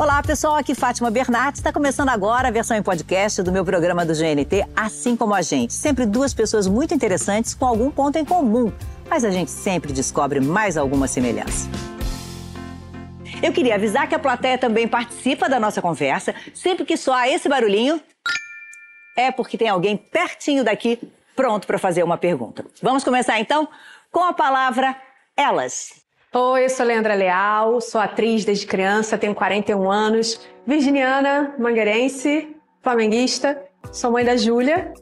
Olá, pessoal. Aqui Fátima Bernardes. Está começando agora a versão em podcast do meu programa do GNT, Assim Como a Gente. Sempre duas pessoas muito interessantes com algum ponto em comum, mas a gente sempre descobre mais alguma semelhança. Eu queria avisar que a plateia também participa da nossa conversa. Sempre que soar esse barulhinho, é porque tem alguém pertinho daqui pronto para fazer uma pergunta. Vamos começar então com a palavra elas. Oi, eu sou Leandra Leal, sou atriz desde criança, tenho 41 anos, virginiana, mangueirense, flamenguista, sou mãe da Júlia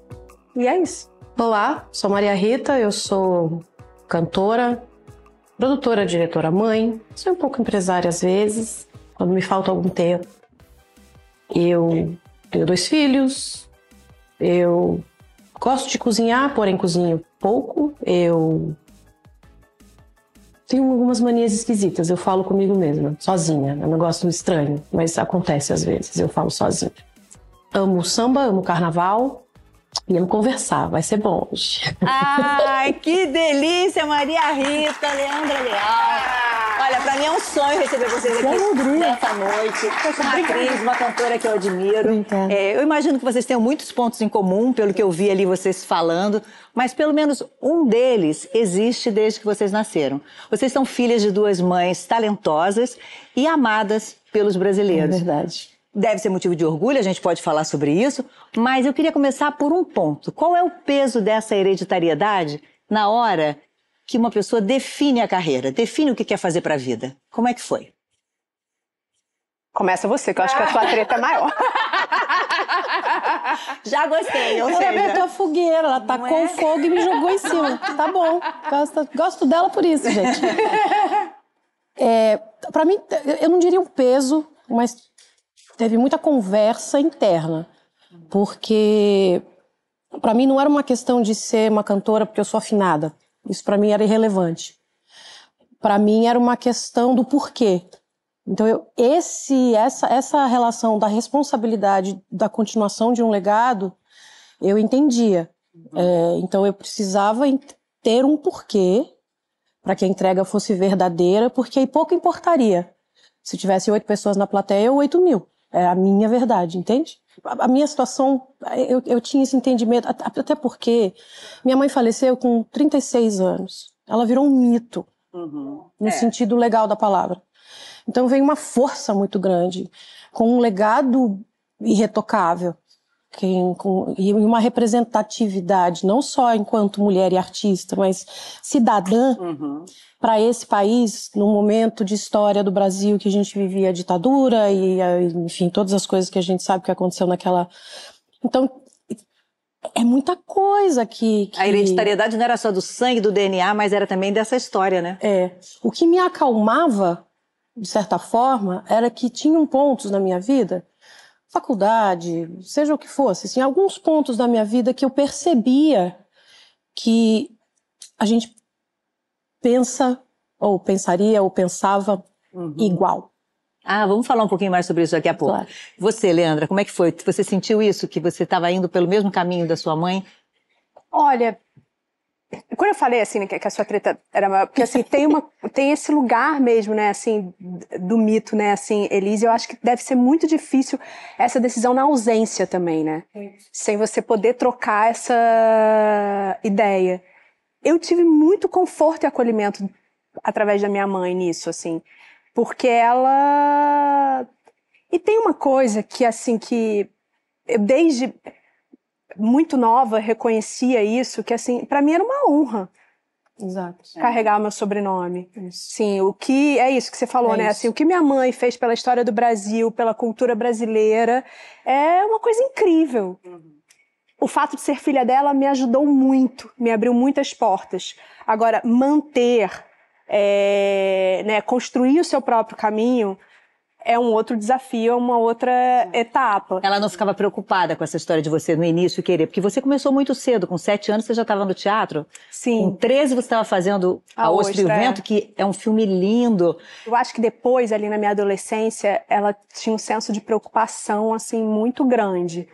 e é isso. Olá, sou Maria Rita, eu sou cantora, produtora, diretora, mãe, sou um pouco empresária às vezes, quando me falta algum tempo. Eu tenho dois filhos, eu gosto de cozinhar, porém cozinho pouco, eu tenho algumas manias esquisitas. Eu falo comigo mesma, sozinha. É um negócio estranho, mas acontece às vezes. Eu falo sozinha. Amo samba, amo carnaval e amo conversar. Vai ser bom hoje. Ai, que delícia, Maria Rita, Leandra Leal. Olha, pra mim é um sonho receber vocês aqui nessa noite. Uma atriz, uma cantora que eu admiro. É, eu imagino que vocês tenham muitos pontos em comum, pelo que eu vi ali vocês falando, mas pelo menos um deles existe desde que vocês nasceram. Vocês são filhas de duas mães talentosas e amadas pelos brasileiros. É verdade. Deve ser motivo de orgulho, a gente pode falar sobre isso, mas eu queria começar por um ponto. Qual é o peso dessa hereditariedade na hora que uma pessoa define a carreira, define o que quer fazer para a vida? Como é que foi? Começa você, que eu acho que a sua treta é maior. Já gostei, ou Ela seja... a fogueira, ela tacou o fogo e me jogou em cima. Tá bom, gosto, gosto dela por isso, gente. É, para mim, eu não diria um peso, mas teve muita conversa interna, porque para mim não era uma questão de ser uma cantora porque eu sou afinada. Isso para mim era irrelevante. Para mim era uma questão do porquê. Então eu, esse essa essa relação da responsabilidade da continuação de um legado eu entendia. É, então eu precisava ter um porquê para que a entrega fosse verdadeira, porque aí pouco importaria se tivesse oito pessoas na plateia ou oito mil. É a minha verdade, entende? A minha situação, eu, eu tinha esse entendimento, até porque minha mãe faleceu com 36 anos. Ela virou um mito, Uhum. no É. sentido legal da palavra. Então veio uma força muito grande, com um legado irretocável, quem- com- e uma representatividade, não só enquanto mulher e artista, mas cidadã Uhum. para esse país, num momento de história do Brasil que a gente vivia a ditadura e, enfim, todas as coisas que a gente sabe que aconteceu naquela. Então, é muita coisa que. que... A hereditariedade não era só do sangue, do DNA, mas era também dessa história, né? É. O que me acalmava, de certa forma, era que tinham pontos na minha vida, faculdade, seja o que fosse, assim, alguns pontos da minha vida que eu percebia que a gente pensa, ou pensaria, ou pensava igual. Ah, vamos falar um pouquinho mais sobre isso daqui a pouco. Claro. Você, Leandra, como é que foi? Você sentiu isso, que você estava indo pelo mesmo caminho da sua mãe? Olha, quando eu falei assim, né, que a sua treta era maior, porque assim, tem, uma, tem esse lugar mesmo, né, assim, do mito, né, assim, Elise, eu acho que deve ser muito difícil essa decisão na ausência também, né? Sem você poder trocar essa ideia. Eu tive muito conforto e acolhimento através da minha mãe nisso, assim, porque ela. E tem uma coisa que, assim, que eu desde muito nova reconhecia isso, que assim, para mim era uma honra Exato. carregar o meu sobrenome. Sim, o que é isso que você falou, É né? isso. Assim, o que minha mãe fez pela história do Brasil, pela cultura brasileira, é uma coisa incrível. O fato de ser filha dela me ajudou muito, me abriu muitas portas. Agora, manter, é, né, construir o seu próprio caminho é um outro desafio, é uma outra etapa. Ela não ficava preocupada com essa história de você no início querer, porque você começou muito cedo, com sete anos você já estava no teatro. Com Sim. 13 você estava fazendo A, A Ostra e o é. Vento, que é um filme lindo. Eu acho que depois, ali na minha adolescência, ela tinha um senso de preocupação, assim, muito grande.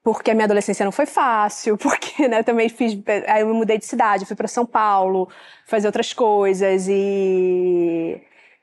Porque a minha adolescência não foi fácil, porque, né, eu também fiz... Aí eu me mudei de cidade, fui para São Paulo, fazer outras coisas e...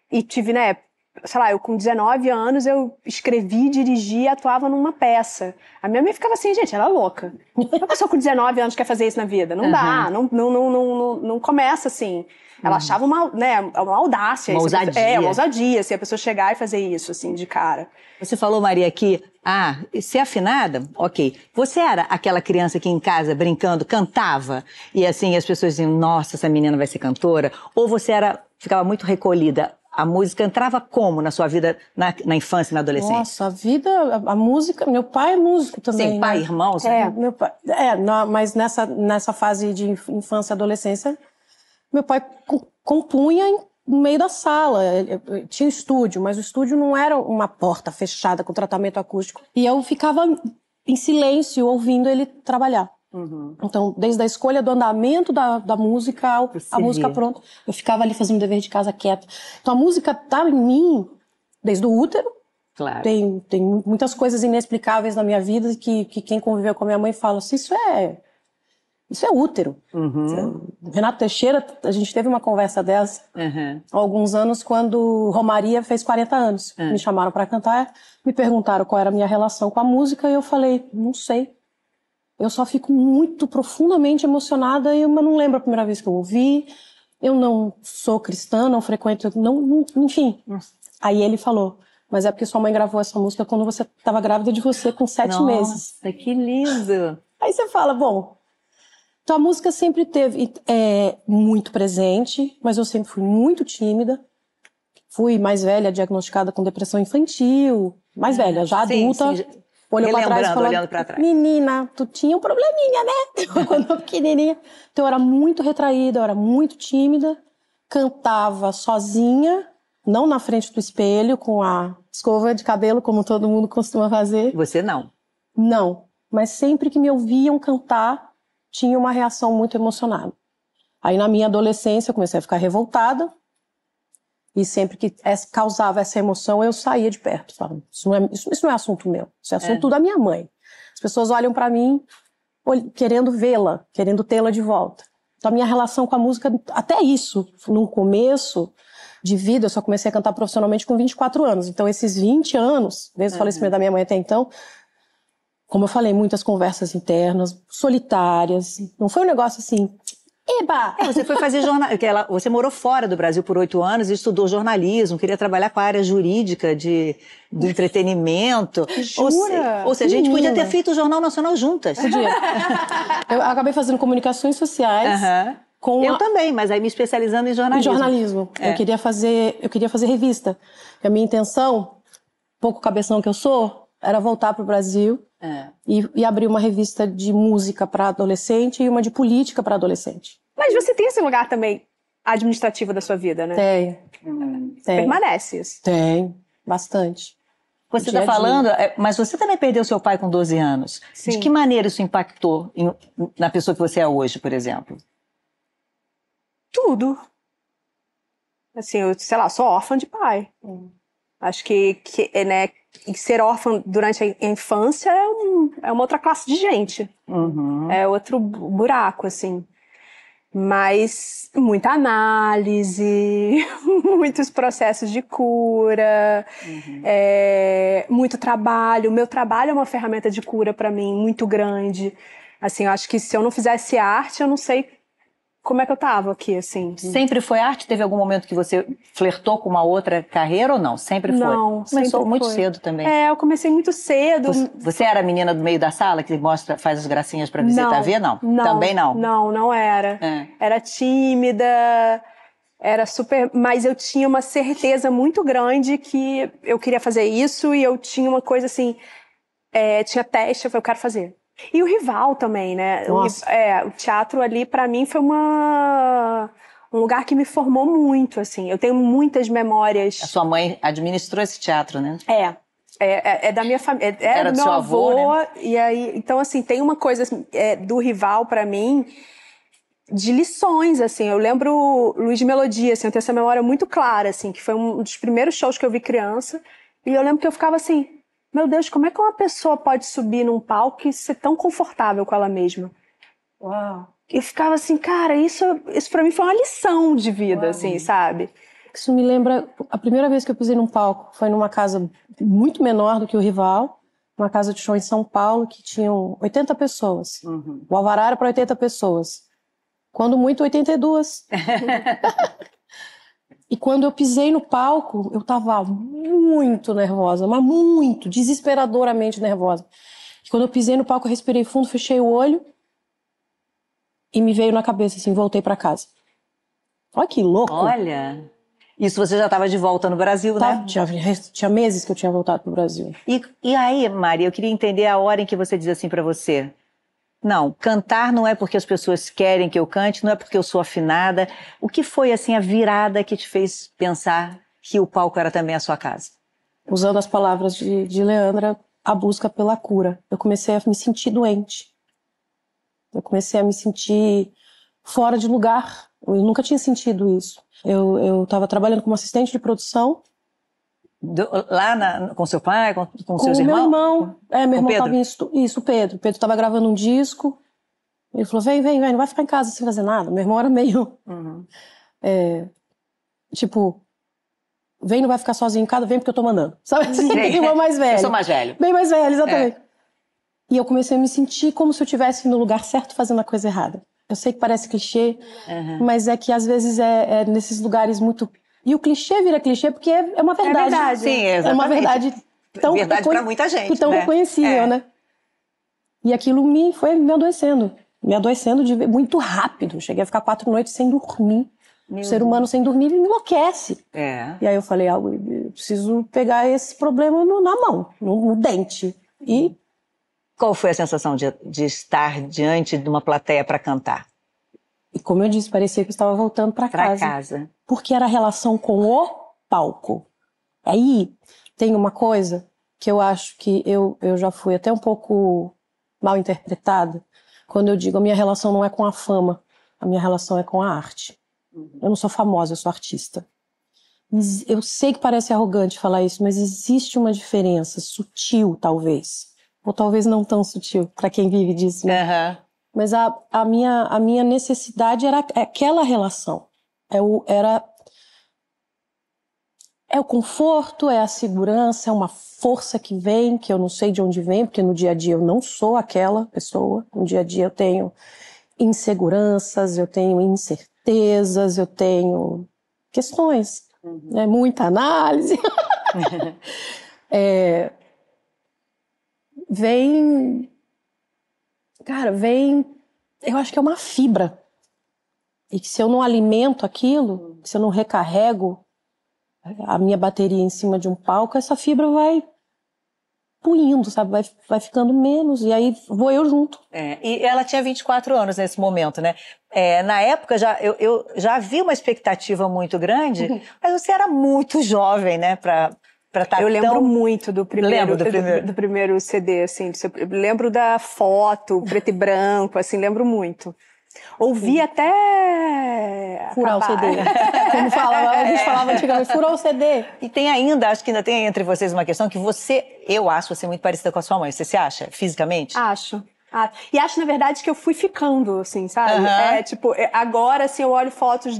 E tive, né, sei lá, eu com 19 anos eu escrevi, dirigi e atuava numa peça. A minha mãe ficava assim, gente, ela é louca. Uma pessoa com 19 anos quer fazer isso na vida? Não uhum. dá, não, não, não, não, não começa assim. Ela uhum. achava uma, né, uma audácia. Uma ousadia. Pessoa, é, uma ousadia, se a pessoa chegar e fazer isso, assim, de cara. Você falou, Maria, que, ah, ser afinada, ok. Você era aquela criança que em casa, brincando, cantava? E assim, as pessoas diziam, nossa, essa menina vai ser cantora? Ou você era, ficava muito recolhida? A música entrava como na sua vida na, na infância e na adolescência? Nossa, a vida, a, a, música, meu pai é músico também. Sim, pai, né? irmãos? É, meu pai, é, mas nessa, nessa fase de infância e adolescência, meu pai compunha no meio da sala. Tinha estúdio, mas o estúdio não era uma porta fechada com tratamento acústico. E eu ficava em silêncio ouvindo ele trabalhar. Uhum. Então, desde a escolha do andamento da, da música ao, a música pronta, eu ficava ali fazendo dever de casa quieta. Então, a música tá em mim desde o útero. Claro. Tem, tem muitas coisas inexplicáveis na minha vida que, que quem conviveu com a minha mãe fala assim, isso é isso é útero. Uhum. Renato Teixeira, a gente teve uma conversa dessa uhum. há alguns anos, quando Romaria fez 40 anos. Uhum. Me chamaram para cantar, me perguntaram qual era a minha relação com a música, e eu falei, não sei. Eu só fico muito profundamente emocionada, e eu não lembro a primeira vez que eu ouvi. Eu não sou cristã, não frequento, não, enfim. Aí ele falou, mas é porque sua mãe gravou essa música quando você estava grávida de você com sete Nossa, meses. Nossa, que lindo! Aí você fala, bom, então a música sempre teve é, muito presente, mas eu sempre fui muito tímida. Fui mais velha, diagnosticada com depressão infantil, mais velha, já adulta. Sim, Olhou pra trás e falou, olhando pra trás. menina, tu tinha um probleminha, né? Quando eu pequenininha. Então eu era muito retraída, eu era muito tímida. Cantava sozinha, não na frente do espelho, com a escova de cabelo, como todo mundo costuma fazer. Você não? Não. Mas sempre que me ouviam cantar, tinha uma reação muito emocionada. Aí na minha adolescência eu comecei a ficar revoltada e sempre que causava essa emoção eu saía de perto. Falava, isso, não é, isso, isso não é assunto meu, isso é assunto é. da minha mãe. As pessoas olham para mim querendo vê-la, querendo tê-la de volta. Então a minha relação com a música, até isso, no começo de vida, eu só comecei a cantar profissionalmente com 24 anos. Então esses 20 anos, desde uhum. o falecimento da minha mãe até então, como eu falei, muitas conversas internas, solitárias. Não foi um negócio assim. Eba! É, você foi fazer jornal. Você morou fora do Brasil por oito anos e estudou jornalismo, queria trabalhar com a área jurídica de, do entretenimento. Jura? Ou, ou seja, a gente podia ter feito o Jornal Nacional juntas. Podia. eu acabei fazendo comunicações sociais. Uhum. Com eu a... também, mas aí me especializando em jornalismo. Em jornalismo. É. Eu queria fazer, eu queria fazer revista. A minha intenção, pouco cabeção que eu sou, era voltar para o Brasil é. E, e abrir uma revista de música para adolescente e uma de política para adolescente. Mas você tem esse lugar também administrativo da sua vida, né? Tem. Hum, tem. Permanece isso. Tem, bastante. Você está falando, é, mas você também perdeu seu pai com 12 anos. Sim. De que maneira isso impactou em, na pessoa que você é hoje, por exemplo? Tudo. Assim, eu, sei lá, sou órfã de pai. Hum. Acho que, que né, ser órfã durante a infância é, um, é uma outra classe de gente. Uhum. É outro buraco, assim. Mas muita análise, muitos processos de cura, uhum. é, muito trabalho. O meu trabalho é uma ferramenta de cura para mim muito grande. Assim, eu acho que se eu não fizesse arte, eu não sei como é que eu tava aqui, assim? Sempre foi arte? Teve algum momento que você flertou com uma outra carreira ou não? Sempre foi? Não, Começou sempre muito foi. cedo também. É, eu comecei muito cedo. Você, você, era a menina do meio da sala que mostra, faz as gracinhas pra visita não, ver? Não. não. Também não? Não, não era. É. Era tímida, era super... Mas eu tinha uma certeza muito grande que eu queria fazer isso e eu tinha uma coisa assim... É, tinha teste, eu falei, eu quero fazer. E o rival também, né? Nossa. O, é, o teatro ali para mim foi uma um lugar que me formou muito, assim. Eu tenho muitas memórias. A sua mãe administrou esse teatro, né? É. É, é, é da minha família. É, Era do meu seu avô, avô né? E aí, então, assim, tem uma coisa assim, é, do rival para mim de lições, assim. Eu lembro Luiz de Melodia, assim, eu tenho essa memória muito clara, assim, que foi um dos primeiros shows que eu vi criança. E eu lembro que eu ficava assim, meu Deus, como é que uma pessoa pode subir num palco e ser tão confortável com ela mesma? Uau. E ficava assim, cara, isso, isso para mim foi uma lição de vida, Uau. assim, sabe? Isso me lembra a primeira vez que eu pisei num palco. Foi numa casa muito menor do que o rival, uma casa de show em São Paulo que tinham 80 pessoas. Uhum. O alvará era para 80 pessoas. Quando muito, 82. e quando eu pisei no palco, eu tava muito nervosa, mas muito, desesperadoramente nervosa. E quando eu pisei no palco, eu respirei fundo, fechei o olho e me veio na cabeça assim, voltei para casa. Olha que louco. Olha. Isso você já estava de volta no Brasil, tá, né? Tinha, tinha meses que eu tinha voltado para o Brasil. E, e aí, Maria, eu queria entender a hora em que você diz assim para você: não, cantar não é porque as pessoas querem que eu cante, não é porque eu sou afinada. O que foi assim a virada que te fez pensar que o palco era também a sua casa? Usando as palavras de, de Leandra, a busca pela cura. Eu comecei a me sentir doente. Eu comecei a me sentir fora de lugar. Eu nunca tinha sentido isso. Eu estava trabalhando como assistente de produção do, lá na, com seu pai, com, com, com seus irmãos? meu irmão. É, meu com irmão estava em Isso, o Pedro. Pedro estava gravando um disco. Ele falou: vem, vem, vem, não vai ficar em casa sem fazer nada. Meu irmão era meio. Uhum. É, tipo, vem, não vai ficar sozinho em casa, vem porque eu tô mandando. Sabe assim? Sim. irmão mais velho. Eu sou mais velho. Bem mais velho, exatamente. É. E eu comecei a me sentir como se eu estivesse no lugar certo fazendo a coisa errada. Eu sei que parece clichê, uhum. mas é que às vezes é, é nesses lugares muito e o clichê vira clichê porque é, é uma verdade. É verdade. Sim, exatamente. É uma verdade tão verdade para muita gente, tão né? reconhecível, é. né? E aquilo me foi me adoecendo, me adoecendo de muito rápido. Cheguei a ficar quatro noites sem dormir. Meu o ser Deus. humano sem dormir enlouquece. É. E aí eu falei, ah, eu preciso pegar esse problema no, na mão, no, no, dente. E qual foi a sensação de, de estar diante de uma plateia para cantar? E como eu disse, parecia que eu estava voltando para casa. Para casa. Porque era a relação com o palco. Aí tem uma coisa que eu acho que eu, eu já fui até um pouco mal interpretada quando eu digo a minha relação não é com a fama, a minha relação é com a arte. Eu não sou famosa, eu sou artista. Eu sei que parece arrogante falar isso, mas existe uma diferença sutil, talvez. Ou talvez não tão sutil, para quem vive disso. Né? Uhum. Mas a, a, minha, a minha necessidade era aquela relação. É o, era é o conforto, é a segurança, é uma força que vem, que eu não sei de onde vem, porque no dia a dia eu não sou aquela pessoa. No dia a dia eu tenho inseguranças, eu tenho incertezas, eu tenho questões, uhum. né? muita análise. é, vem cara, vem. Eu acho que é uma fibra. E que se eu não alimento aquilo, se eu não recarrego a minha bateria em cima de um palco, essa fibra vai puindo, sabe? Vai, vai ficando menos, e aí vou eu junto. É, e ela tinha 24 anos nesse momento, né? É, na época já, eu, eu, já havia uma expectativa muito grande, uhum. mas você era muito jovem, né? Pra, Tá eu lembro tão... muito do primeiro, do primeiro. Do, do primeiro CD, assim. lembro da foto, preto e branco, assim, lembro muito. Ouvi Sim. até. Furar acabar. o CD. Como falava, a gente falava antigamente, furar o CD. E tem ainda, acho que ainda tem entre vocês uma questão que você, eu acho você muito parecida com a sua mãe. Você se acha, fisicamente? Acho. Ah, e acho, na verdade, que eu fui ficando, assim, sabe? Uhum. É, tipo, é, agora, assim, eu olho fotos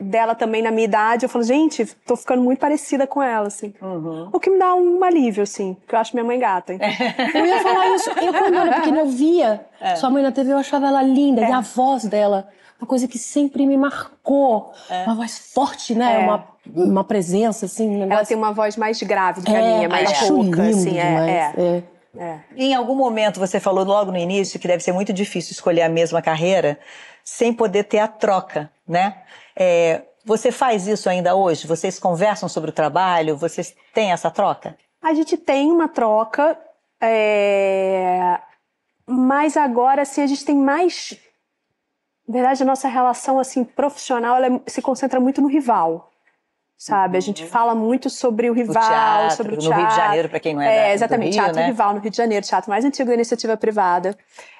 dela também na minha idade, eu falo, gente, tô ficando muito parecida com ela, assim. Uhum. O que me dá um alívio, assim, porque eu acho minha mãe gata. Então. eu ia falar isso, eu quando era pequena, eu via é. sua mãe na TV, eu achava ela linda, é. e a voz dela, uma coisa que sempre me marcou. É. Uma voz forte, né? É. Uma, uma presença, assim. Um ela tem uma voz mais grave do que a minha, mais rouca, assim, é. É. É. Em algum momento você falou logo no início que deve ser muito difícil escolher a mesma carreira sem poder ter a troca, né? É, você faz isso ainda hoje? Vocês conversam sobre o trabalho? Vocês têm essa troca? A gente tem uma troca, é... mas agora assim a gente tem mais. Na verdade, a nossa relação assim profissional ela se concentra muito no rival sabe? A gente uhum. fala muito sobre o rival, o teatro, sobre o teatro. No Rio de Janeiro, para quem não é, é Exatamente, Rio, Teatro né? Rival no Rio de Janeiro, teatro mais antigo da iniciativa privada,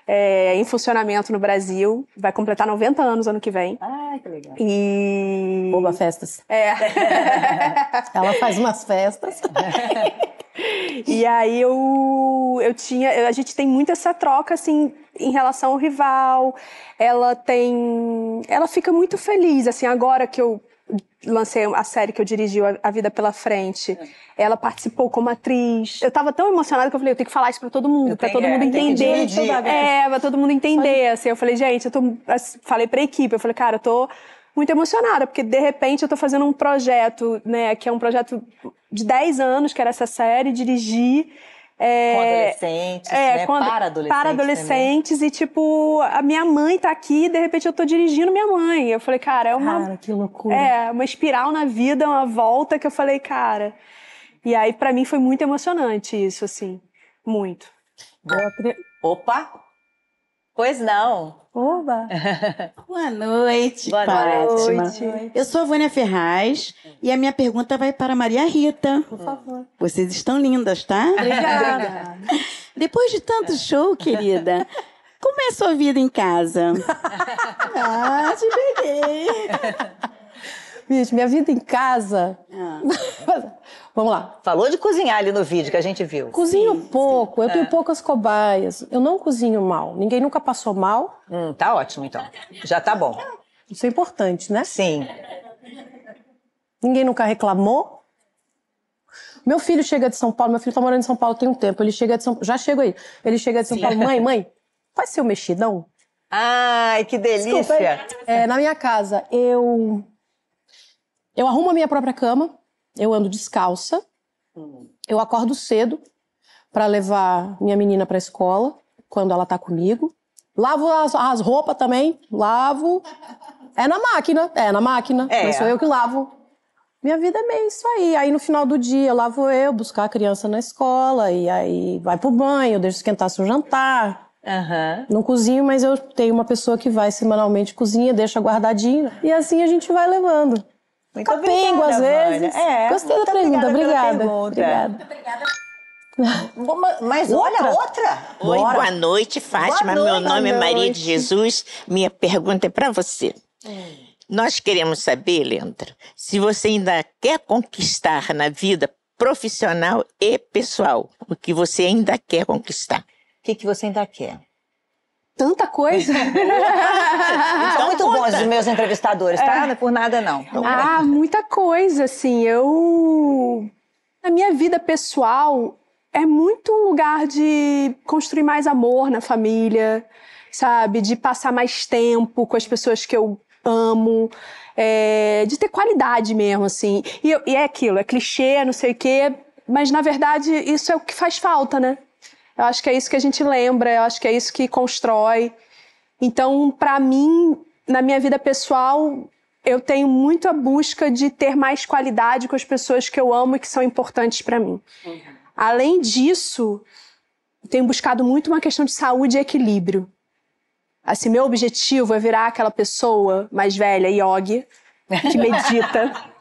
é, em funcionamento no Brasil, vai completar 90 anos ano que vem. Ai, que legal. E... Boba Festas. É. Ela faz umas festas. e aí eu, eu tinha, a gente tem muito essa troca, assim, em relação ao rival, ela tem, ela fica muito feliz, assim, agora que eu lancei a série que eu dirigi, A Vida pela Frente. Ela participou como atriz. Eu tava tão emocionada que eu falei, eu tenho que falar isso pra todo mundo, pra todo é, mundo entender. É, pra todo mundo entender, assim. Eu falei, gente, eu tô... assim, Falei pra equipe, eu falei, cara, eu tô muito emocionada, porque de repente eu tô fazendo um projeto, né, que é um projeto de 10 anos, que era essa série, dirigir... É, com adolescentes, é, né? com ad- para adolescentes. para adolescentes e tipo a minha mãe tá aqui e de repente eu tô dirigindo minha mãe eu falei cara é uma Cara, que loucura. é, uma espiral na vida, uma volta que eu falei, cara. E aí, pra mim, foi muito emocionante isso, assim. Muito. Acre- Opa! Pois não. Oba! Boa noite, Boa Fátima. noite. Eu sou a Vânia Ferraz e a minha pergunta vai para Maria Rita. Por favor. Vocês estão lindas, tá? Obrigada. Depois de tanto show, querida, como é a sua vida em casa? ah, te peguei. Bicho, minha vida em casa. Ah. Vamos lá. Falou de cozinhar ali no vídeo que a gente viu. Cozinho pouco, eu É. tenho poucas cobaias. Eu não cozinho mal. Ninguém nunca passou mal. Hum, tá ótimo, então. Já tá bom. Isso é importante, né? Sim. Ninguém nunca reclamou. Meu filho chega de São Paulo, meu filho tá morando em São Paulo tem um tempo. Ele chega de São já chego aí. Ele chega de São Paulo, mãe, mãe, faz seu mexidão. Ai, que delícia. Desculpa, é, na minha casa, eu eu arrumo a minha própria cama, eu ando descalça, eu acordo cedo para levar minha menina para escola quando ela tá comigo. Lavo as, as roupas também, lavo. É na máquina, é na máquina, É. mas sou eu que lavo. Minha vida é meio isso aí. Aí no final do dia lá vou eu buscar a criança na escola e aí vai pro banho, deixo esquentar seu jantar. Aham. Não cozinho, mas eu tenho uma pessoa que vai semanalmente cozinha, deixa guardadinho. E assim a gente vai levando. Muito Capengo, às obrigada, vezes. Vânia. É, Gostei da muito pergunta, obrigada. obrigada. Mas olha, outra. Oi, Bora. boa noite, Fátima. Boa Meu noite. nome é Maria de Jesus. Minha pergunta é para você. Nós queremos saber, Leandra, se você ainda quer conquistar na vida profissional e pessoal, o que você ainda quer conquistar. O que, que você ainda quer? Tanta coisa. São muito bons os meus entrevistadores, tá? Não é por nada, não. ah, muita coisa, assim. Eu. A minha vida pessoal é muito um lugar de construir mais amor na família, sabe? De passar mais tempo com as pessoas que eu amo. é, de ter qualidade mesmo, assim. E, eu- e é aquilo, é clichê, não sei o quê, mas na verdade isso é o que faz falta, né? Eu acho que é isso que a gente lembra, eu acho que é isso que constrói. Então, para mim, na minha vida pessoal, eu tenho muito a busca de ter mais qualidade com as pessoas que eu amo e que são importantes para mim. Além disso, eu tenho buscado muito uma questão de saúde e equilíbrio. Assim, meu objetivo é virar aquela pessoa mais velha, yogi, que medita,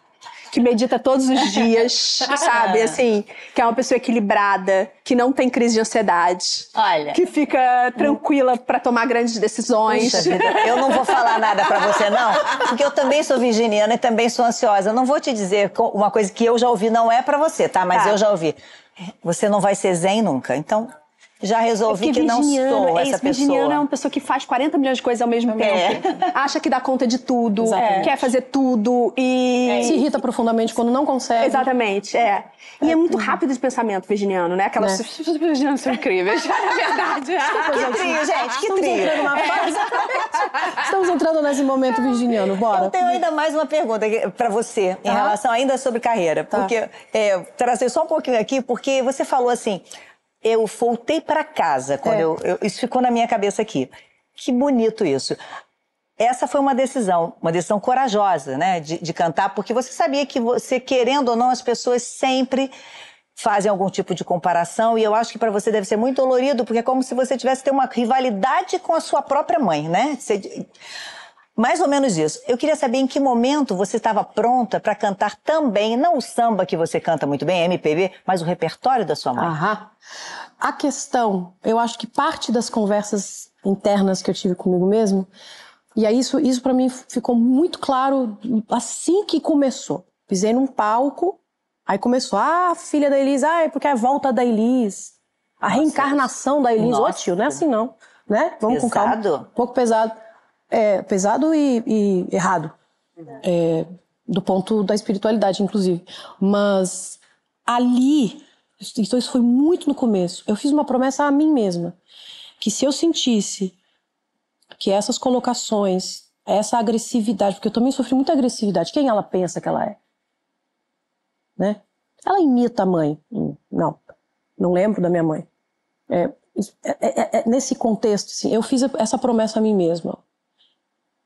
que medita todos os dias, sabe? Assim, que é uma pessoa equilibrada, que não tem crise de ansiedade, Olha. que fica tranquila para tomar grandes decisões. Puxa vida, eu não vou falar nada pra você, não, porque eu também sou virginiana e também sou ansiosa. Eu não vou te dizer uma coisa que eu já ouvi, não é pra você, tá? Mas Tá. eu já ouvi. Você não vai ser zen nunca. Então, já resolvi que não sou é essa isso, virginiano é pessoa. uma pessoa que faz 40 milhões de coisas ao mesmo É. tempo. Acha que dá conta de tudo, Exatamente. quer fazer tudo e... Se irrita profundamente quando não consegue. Exatamente, é. E é muito rápido de pensamento virginiano, né? Aquelas... Né? Os virginianos são incríveis, na verdade. Que trio, gente, que trio. entrando na fase. Estamos entrando nesse momento virginiano, bora. Eu tenho ainda mais uma pergunta para você em Tá. relação ainda sobre carreira. Tá. Porque é, trazer só um pouquinho aqui, porque você falou assim, eu voltei para casa quando É. eu, eu- isso ficou na minha cabeça aqui. Que bonito isso. Essa foi uma decisão, uma decisão corajosa, né, de, de cantar, porque você sabia que você, querendo ou não, as pessoas sempre fazem algum tipo de comparação e eu acho que para você deve ser muito dolorido, porque é como se você tivesse ter uma rivalidade com a sua própria mãe, né? Você- mais ou menos isso. Eu queria saber em que momento você estava pronta para cantar também, não o samba que você canta muito bem, MPB, mas o repertório da sua mãe. Aham. A questão, eu acho que parte das conversas internas que eu tive comigo mesmo, e aí isso, isso para mim ficou muito claro assim que começou. Pisei num palco, aí começou, ah, filha da Elis, ah, é porque é a volta da Elis, a reencarnação da Elis. Ô Nossa. tio, não é assim não, né? Vamos com calma. Pesado. Um pouco pesado. É, pesado e, e errado. É, do ponto da espiritualidade, inclusive. Mas ali, isso, isso foi muito no começo. Eu fiz uma promessa a mim mesma que se eu sentisse que essas colocações, essa agressividade, porque eu também sofri muita agressividade. Quem ela pensa que ela é? Né? Ela imita a mãe? Hum, não, não lembro da minha mãe. É, é, é, é, nesse contexto, assim, eu fiz essa promessa a mim mesma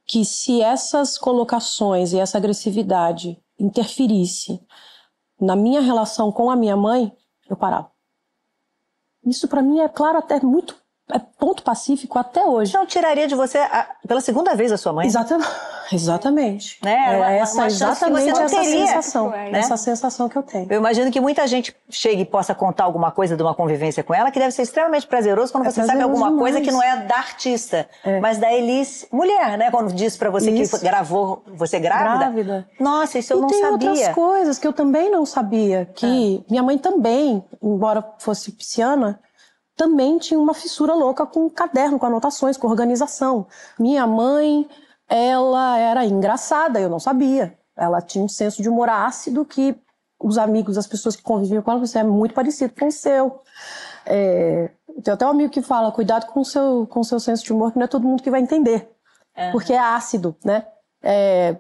que se essas colocações e essa agressividade interferisse na minha relação com a minha mãe, eu parava. Isso para mim é claro até muito é ponto pacífico até hoje. Não tiraria de você a, pela segunda vez a sua mãe. Exatamente. Exatamente. Né? É, uma, essa, uma exatamente essa teria, sensação. Né? Essa sensação que eu tenho. Eu imagino que muita gente chegue e possa contar alguma coisa de uma convivência com ela, que deve ser extremamente prazeroso quando é você sabe alguma demais. coisa que não é da artista, é. mas da Elis, mulher, né? Quando disse para você isso. que gravou você grávida. Grávida. Nossa, isso eu e não tem sabia. outras coisas que eu também não sabia. Que ah. minha mãe também, embora fosse pisciana, também tinha uma fissura louca com caderno, com anotações, com organização. Minha mãe, ela era engraçada, eu não sabia. Ela tinha um senso de humor ácido que os amigos, as pessoas que conviviam com ela, você é muito parecido com o seu. É, tem até um amigo que fala, cuidado com o seu, com o seu senso de humor, que não é todo mundo que vai entender. Uhum. Porque é ácido, né? É,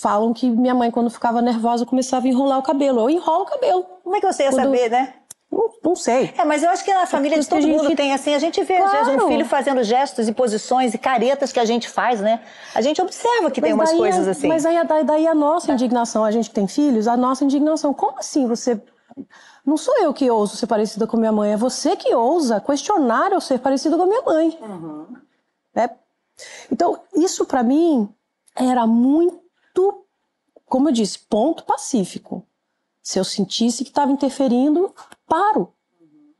falam que minha mãe, quando ficava nervosa, começava a enrolar o cabelo. Eu enrolo o cabelo. Como é que você ia quando... saber, né? Não, não, sei. É, mas eu acho que na família de todo gente... mundo tem assim, a gente vê claro. às vezes um filho fazendo gestos e posições e caretas que a gente faz, né? A gente observa que mas tem umas coisas assim. Mas aí daí a nossa indignação, a gente que tem filhos, a nossa indignação. Como assim você não sou eu que ouso ser parecida com minha mãe, é você que ousa questionar eu ser parecida com a minha mãe. Uhum. É. Então, isso para mim era muito, como eu disse, ponto pacífico. Se eu sentisse que estava interferindo, paro.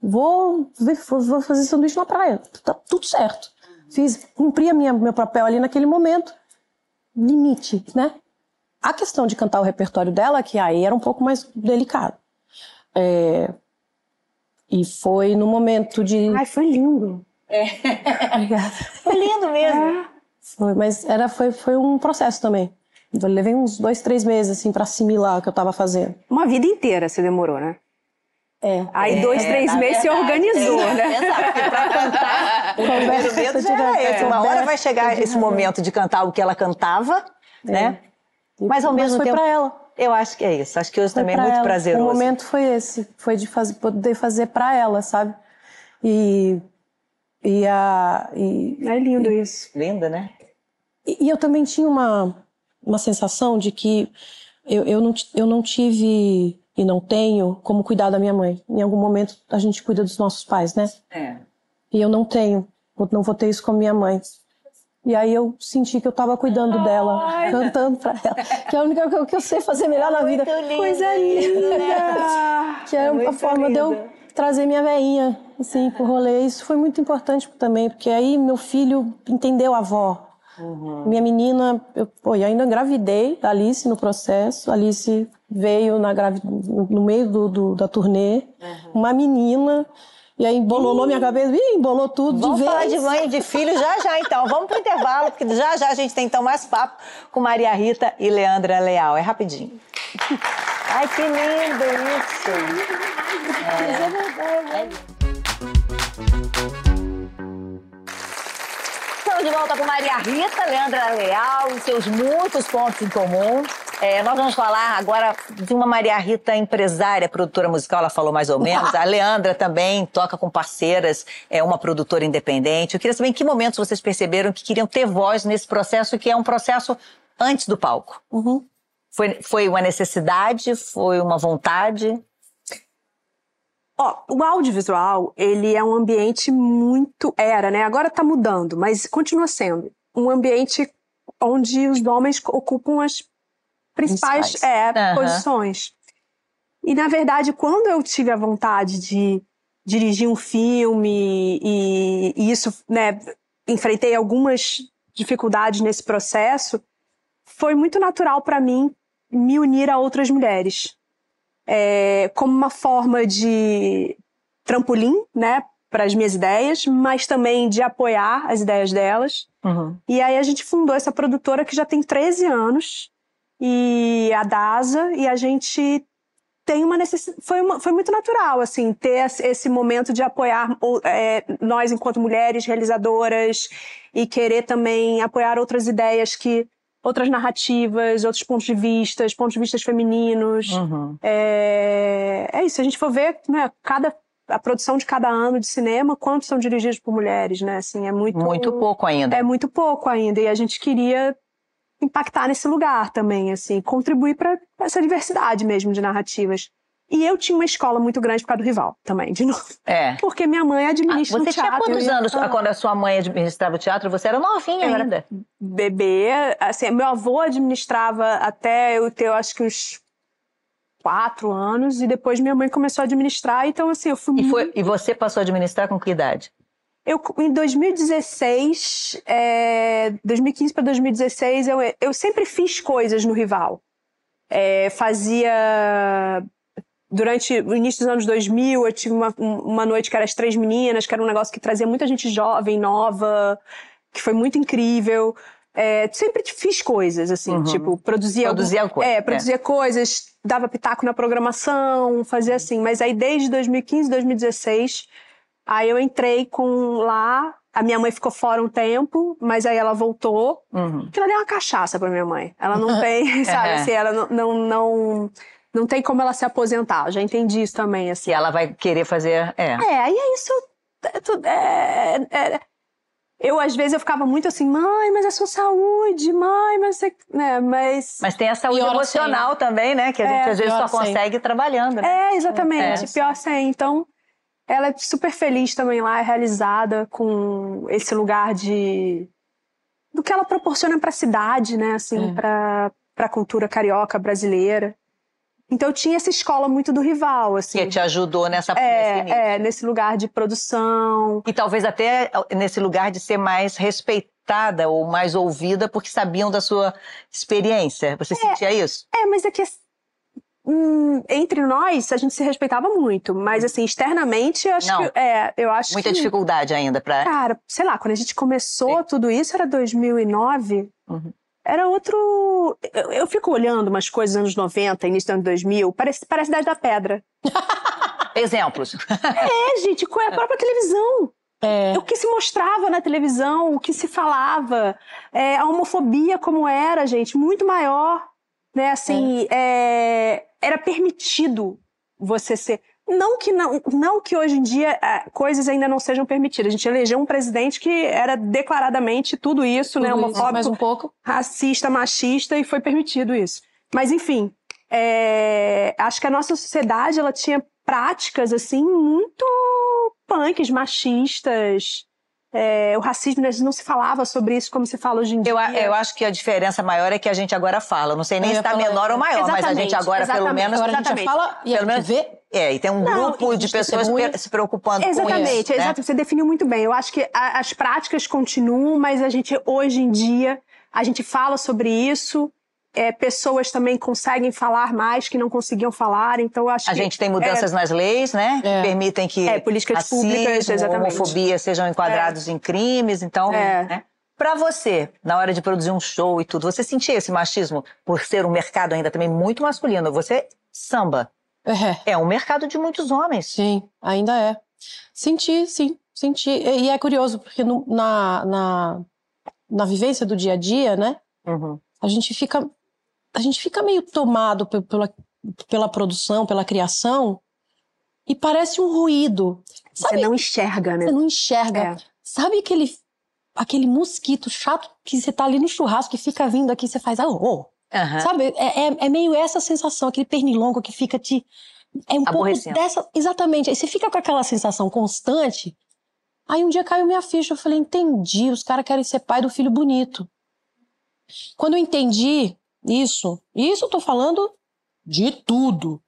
Vou, vou fazer sanduíche na praia. Tá tudo certo. Fiz, cumpri a minha, meu papel ali naquele momento. Limite, né? A questão de cantar o repertório dela, que aí era um pouco mais delicado. É, e foi no momento de. Ai, foi lindo. É. Obrigada. Foi lindo mesmo. É. Foi, mas era, foi, foi um processo também. Eu levei uns dois, três meses, assim, para assimilar o que eu tava fazendo. Uma vida inteira você demorou, né? É. Aí dois, é, três meses você organizou, é, né? Exato, pra cantar, o primeiro medo já era esse. Uma hora vai chegar esse momento de cantar o que ela cantava, é. né? Mas ao Mas mesmo foi tempo... pra ela. Eu acho que é isso. Acho que hoje foi também é muito ela. prazeroso. O momento foi esse. Foi de fazer, poder fazer pra ela, sabe? E... E a... E, é lindo e, isso. Linda, né? E, e eu também tinha uma uma sensação de que eu, eu, não, eu não tive e não tenho como cuidar da minha mãe. Em algum momento a gente cuida dos nossos pais, né? É. E eu não tenho, não vou ter isso com a minha mãe. E aí eu senti que eu estava cuidando dela, Ai. cantando para ela. Que é a única coisa que eu sei fazer melhor na vida. Coisa linda! que é uma forma de eu trazer minha veinha, assim, pro rolê. Isso foi muito importante também, porque aí meu filho entendeu a avó. Uhum. Minha menina, eu, pô, eu ainda engravidei da Alice no processo. A Alice veio na gravi... no meio do, do da turnê. Uhum. Uma menina. E aí embolou minha cabeça, Ih, embolou tudo Vamos de vez. falar de mãe e de filho já já, então. Vamos pro intervalo, porque já já a gente tem então mais papo com Maria Rita e Leandra Leal. É rapidinho. Ai, que lindo isso! É, é verdade. Estamos de volta com Maria Rita, Leandra Leal e seus muitos pontos em comum. É, nós vamos falar agora de uma Maria Rita empresária, produtora musical, ela falou mais ou menos. A Leandra também toca com parceiras, é uma produtora independente. Eu queria saber em que momentos vocês perceberam que queriam ter voz nesse processo, que é um processo antes do palco. Uhum. Foi, foi uma necessidade? Foi uma vontade? Ó, o audiovisual, ele é um ambiente muito. Era, né? Agora tá mudando, mas continua sendo um ambiente onde os homens ocupam as principais, é, uhum. posições. E, na verdade, quando eu tive a vontade de dirigir um filme e, e isso, né, enfrentei algumas dificuldades nesse processo, foi muito natural para mim me unir a outras mulheres é, como uma forma de trampolim, né, para as minhas ideias, mas também de apoiar as ideias delas. Uhum. E aí a gente fundou essa produtora que já tem 13 anos e a DASA, e a gente tem uma necessidade. Foi, uma, foi muito natural, assim, ter esse momento de apoiar é, nós, enquanto mulheres realizadoras, e querer também apoiar outras ideias que. Outras narrativas, outros pontos de vista, pontos de vista femininos. Uhum. É, é isso, a gente for ver, né, cada a produção de cada ano de cinema, quantos são dirigidos por mulheres, né? Assim, é muito muito pouco ainda. É muito pouco ainda e a gente queria impactar nesse lugar também, assim, contribuir para essa diversidade mesmo de narrativas. E eu tinha uma escola muito grande por causa do rival também, de novo. É. Porque minha mãe administra ah, um teatro. Você tinha quantos anos ah. quando a sua mãe administrava o teatro? Você era novinha eu ainda. bebê. Assim, meu avô administrava até eu ter, eu acho que uns quatro anos. E depois minha mãe começou a administrar. Então, assim, eu fui e, muito... foi, e você passou a administrar com que idade? Eu, em 2016, é, 2015 para 2016, eu, eu sempre fiz coisas no Rival. É, fazia. Durante o início dos anos 2000, eu tive uma, uma noite que era as Três Meninas, que era um negócio que trazia muita gente jovem, nova, que foi muito incrível. É, sempre fiz coisas, assim, uhum. tipo, produzia... Produzia algum, coisa. É, produzia é. coisas, dava pitaco na programação, fazia assim. Mas aí, desde 2015, 2016, Aí eu entrei com lá, a minha mãe ficou fora um tempo, mas aí ela voltou. Uhum. Porque ela deu uma cachaça pra minha mãe. Ela não tem, sabe, assim, ela não, não, não, não tem como ela se aposentar. Eu já entendi isso também, assim. E ela vai querer fazer, é. É, aí é isso, é, é, é, eu, às vezes, eu ficava muito assim, mãe, mas é sua saúde, mãe, mas você. Né, mas... mas tem a saúde emocional sem. também, né? Que a gente, às vezes, só consegue sem. trabalhando, né? É, exatamente. Pior sem. Então, ela é super feliz também lá, é realizada com esse lugar de do que ela proporciona para a cidade, né, assim, é. para para a cultura carioca brasileira. Então eu tinha essa escola muito do rival, assim. Que te ajudou nessa é, nesse é, nesse lugar de produção. E talvez até nesse lugar de ser mais respeitada ou mais ouvida porque sabiam da sua experiência. Você é, sentia isso? É, mas é que Hum, entre nós, a gente se respeitava muito, mas assim, externamente, eu acho Não. que. É, eu acho Muita que, dificuldade ainda para. Cara, sei lá, quando a gente começou Sim. tudo isso, era 2009. Uhum. Era outro. Eu, eu, fico olhando umas coisas anos 90, início dos anos 2000, parece, parece Idade da Pedra. Exemplos. é, gente, com a própria televisão. É. O que se mostrava na televisão, o que se falava, é, a homofobia como era, gente, muito maior né? Assim, é. É, era permitido você ser. Não que, não, não que hoje em dia é, coisas ainda não sejam permitidas. A gente elegeu um presidente que era declaradamente tudo isso, né, tudo né? Homofóbico, mais um pouco. racista, machista, e foi permitido isso. Mas, enfim, é, acho que a nossa sociedade ela tinha práticas assim muito punks, machistas, é, o racismo, né, não se falava sobre isso como se fala hoje em dia. Eu, eu acho que a diferença maior é que a gente agora fala. Não sei nem se está menor ou maior, exatamente, mas a gente agora, pelo menos. Agora a gente fala e pelo menos vê. É, e tem um não, grupo de pessoas se preocupando exatamente, com isso. Exatamente, né? você definiu muito bem. Eu acho que a, as práticas continuam, mas a gente, hoje em dia, a gente fala sobre isso é, pessoas também conseguem falar mais que não conseguiam falar, então acho a que... A gente tem mudanças é, nas leis, né? É. Que permitem que é, políticas racismo, públicas, exatamente. homofobia sejam enquadrados é. em crimes, então... É. Né? Para você, na hora de produzir um show e tudo, você sentia esse machismo por ser um mercado ainda também muito masculino? Você samba. É. É um mercado de muitos homens. Sim, ainda é. Senti, sim, senti. E é curioso, porque no, na, na, na vivência do dia a dia, né? Uhum. A gente fica a gente fica meio tomado pela, pela produção, pela criação, e parece um ruído. Sabe? Você não enxerga, né? Você não enxerga. É. Sabe aquele, aquele mosquito chato que você tá ali no churrasco que fica vindo aqui e você faz, ah, oh. Uhum. Sabe? É, é, é, meio essa sensação, aquele pernilongo que fica te. É um pouco dessa. Exatamente. Aí você fica com aquela sensação constante. Aí um dia caiu minha ficha, eu falei, entendi, os caras querem ser pai do filho bonito. Quando eu entendi isso, isso eu tô falando de tudo.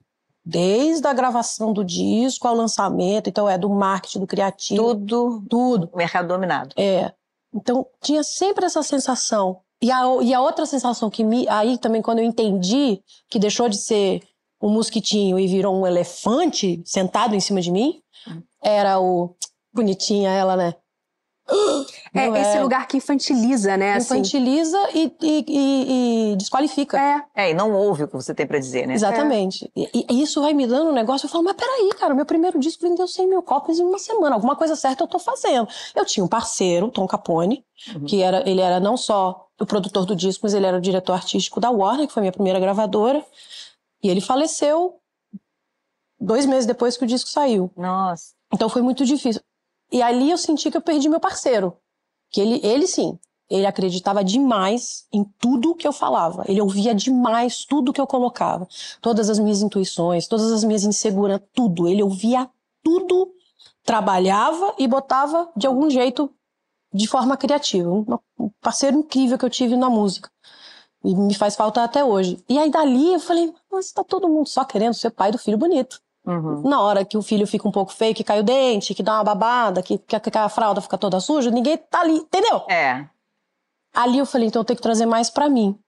Desde a gravação do disco ao lançamento, então é do marketing, do criativo. Tudo, tudo. Mercado dominado. É. Então tinha sempre essa sensação. E a, e a outra sensação que me. Aí também, quando eu entendi que deixou de ser um mosquitinho e virou um elefante sentado em cima de mim, era o. Bonitinha ela, né? É esse lugar que infantiliza, né? assim. Infantiliza e, e- e- e desqualifica. É. É, e não ouve o que você tem pra dizer, né? Exatamente. E, e isso vai me dando um negócio. Eu falo, mas peraí, cara, meu primeiro disco vendeu 100 mil cópias em uma semana. Alguma coisa certa eu tô fazendo. Eu tinha um parceiro, Tom Capone, que era, ele era não só o produtor do disco, mas ele era o diretor artístico da Warner, que foi a minha primeira gravadora. E ele faleceu dois meses depois que o disco saiu. Nossa. Então foi muito difícil. E ali eu senti que eu perdi meu parceiro. Que ele, ele sim, ele acreditava demais em tudo que eu falava. Ele ouvia demais tudo que eu colocava. Todas as minhas intuições, todas as minhas inseguranças, tudo. Ele ouvia tudo, trabalhava e botava de algum jeito de forma criativa. Um parceiro incrível que eu tive na música. E me faz falta até hoje. E aí dali eu falei, mas tá todo mundo só querendo ser pai do filho bonito. Uhum. Na hora que o filho fica um pouco feio, que cai o dente, que dá uma babada, que, que, a- que a fralda fica toda suja, ninguém tá ali, entendeu? É. Ali eu falei, então eu tenho que trazer mais pra mim.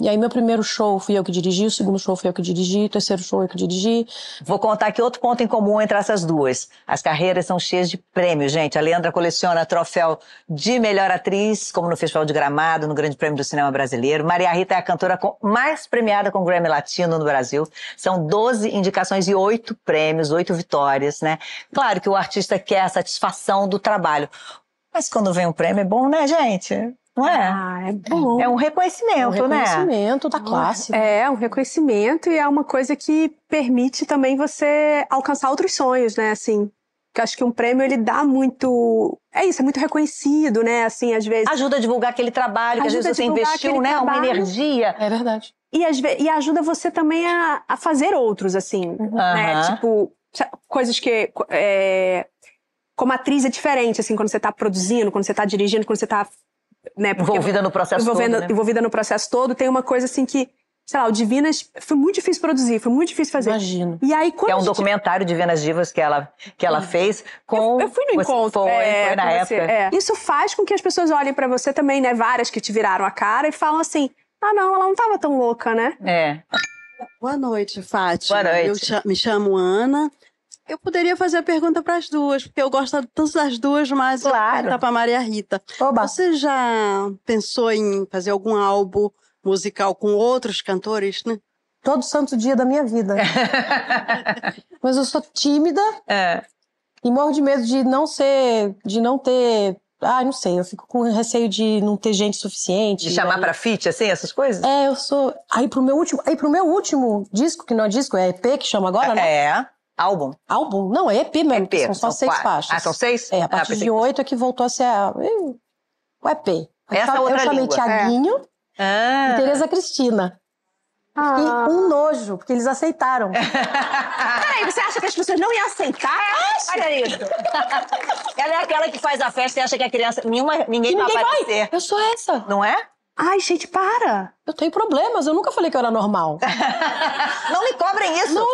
E aí meu primeiro show fui eu que dirigi, o segundo show fui eu que dirigi, o terceiro show eu que dirigi. Vou contar aqui outro ponto em comum entre essas duas. As carreiras são cheias de prêmios, gente. A Leandra coleciona troféu de melhor atriz, como no Festival de Gramado, no Grande Prêmio do Cinema Brasileiro. Maria Rita é a cantora com- mais premiada com Grammy Latino no Brasil. São 12 indicações e 8 prêmios, 8 vitórias, né? Claro que o artista quer a satisfação do trabalho. Mas quando vem um prêmio é bom, né, gente? Não é? Ah, é bom. É um reconhecimento, o né? reconhecimento da classe. É, um reconhecimento e é uma coisa que permite também você alcançar outros sonhos, né? Assim, que eu acho que um prêmio ele dá muito, é isso, é muito reconhecido, né? Assim, às vezes Ajuda a divulgar aquele trabalho que às Ajuda vezes a você divulgar investiu, aquele né? Uma trabalho. energia. É verdade. e, às ve- e ajuda você também a, a fazer outros, assim, né? Aham. Tipo, sa- coisas que é, como atriz é diferente, assim, quando você tá produzindo, quando você tá dirigindo, quando você tá né, porque- Envolvida no processo envolvendo- todo, né? envolvida no processo todo, tem uma coisa assim que, sei lá, o Divinas foi muito difícil produzir, foi muito difícil fazer. Imagino. E aí, quando Que é um gente- documentário de Venas Divas que ela, que ela fez com. Eu fui no você encontro. Foi, é, foi na época. você, é. Isso faz com que as pessoas olhem pra você também, né? Várias que te viraram a cara e falam assim: ah, não, ela não tava tão louca, né? É. Boa noite, Fátima. Boa noite. Eu me chamo Ana. Eu poderia fazer a pergunta para as duas, porque eu gosto tanto das duas, mas eu Claro. perguntar para Maria Rita. Oba. Você já pensou em fazer algum álbum musical com outros cantores, né? Todo santo dia da minha vida. Mas eu sou tímida É. e morro de medo de não ser, de não ter, ah, não sei, eu fico com receio de não ter gente suficiente. De chamar Aí- pra fit, assim, essas coisas? É, eu sou. Aí pro meu último, aí pro meu último disco, que não é disco, é EP que chama agora, né? É. Álbum. Álbum. Não, é EP mesmo. EP. São só seis quatro. faixas. Ah, são seis? É, a Ah, partir pensei de que- oito é que voltou a ser a- o EP. Eu Essa é outra Eu chamei língua. Tiaguinho Ah. e Tereza Cristina. Ah. E um nojo, porque eles aceitaram. Peraí, você acha que as pessoas não iam aceitar? Olha isso. Ela é aquela que faz a festa e acha que a criança. Nenhuma, ninguém, E vai ninguém aparecer. vai. Eu sou essa. Não é? Ai, gente, para! Eu tenho problemas. Eu nunca falei que eu era normal. Não me cobrem isso. Não,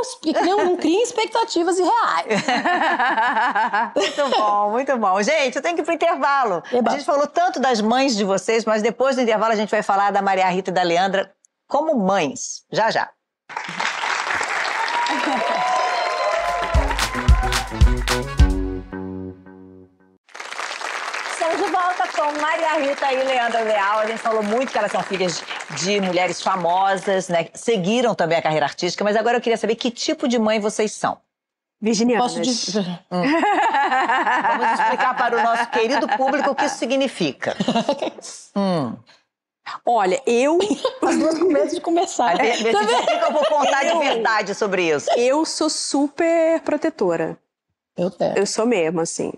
não, não criem expectativas irreais. Muito bom, muito bom. Gente, eu tenho que ir pro intervalo. Eba. A gente falou tanto das mães de vocês, mas depois do intervalo a gente vai falar da Maria Rita e da Leandra como mães. Já, já. Estamos de volta com Maria Rita e Leandra Leal. A gente falou muito que elas são filhas de mulheres famosas, né? Seguiram também a carreira artística, mas agora eu queria saber que tipo de mãe vocês são. Virginianas. Posso dizer. Vamos explicar para o nosso querido público o que isso significa. Hum. Olha, eu, As duas com medo de começar. Aí, vê- que eu vou contar de Eu- verdade sobre isso. eu sou super protetora. Eu tenho. Eu sou mesmo, assim.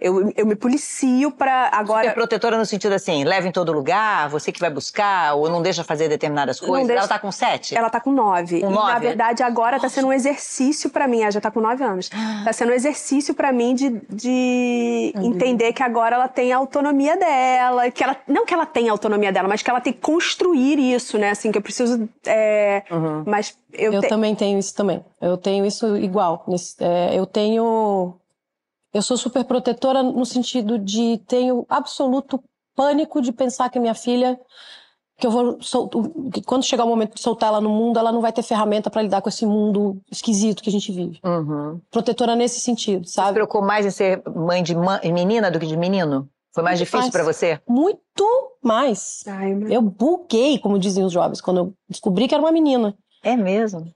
Eu, eu me policio pra agora. É protetora no sentido assim, leva em todo lugar, você que vai buscar, ou não deixa fazer determinadas coisas. deixa- Ela tá com sete? Ela tá com nove. Com e, nove? na verdade, agora tá sendo um exercício pra mim. Ela já tá com nove anos. Tá sendo um exercício pra mim de, de entender que agora ela tem a autonomia dela. Que ela, não que ela tenha a autonomia dela, mas que ela tem que construir isso, né? Assim, que eu preciso. é, Uhum. Mas eu, Eu te- também tenho isso também. Eu tenho isso igual. É, eu tenho. Eu sou super protetora no sentido de tenho absoluto pânico de pensar que minha filha. Que eu vou. sol- que quando chegar o momento de soltar ela no mundo, ela não vai ter ferramenta para lidar com esse mundo esquisito que a gente vive. Uhum. Protetora nesse sentido, Você se sabe? preocupou mais em ser mãe de menina do que de menino? Foi mais difícil mais. pra você? Muito mais. Ai, meu- Eu buguei, como diziam os jovens, quando eu descobri que era uma menina. É mesmo?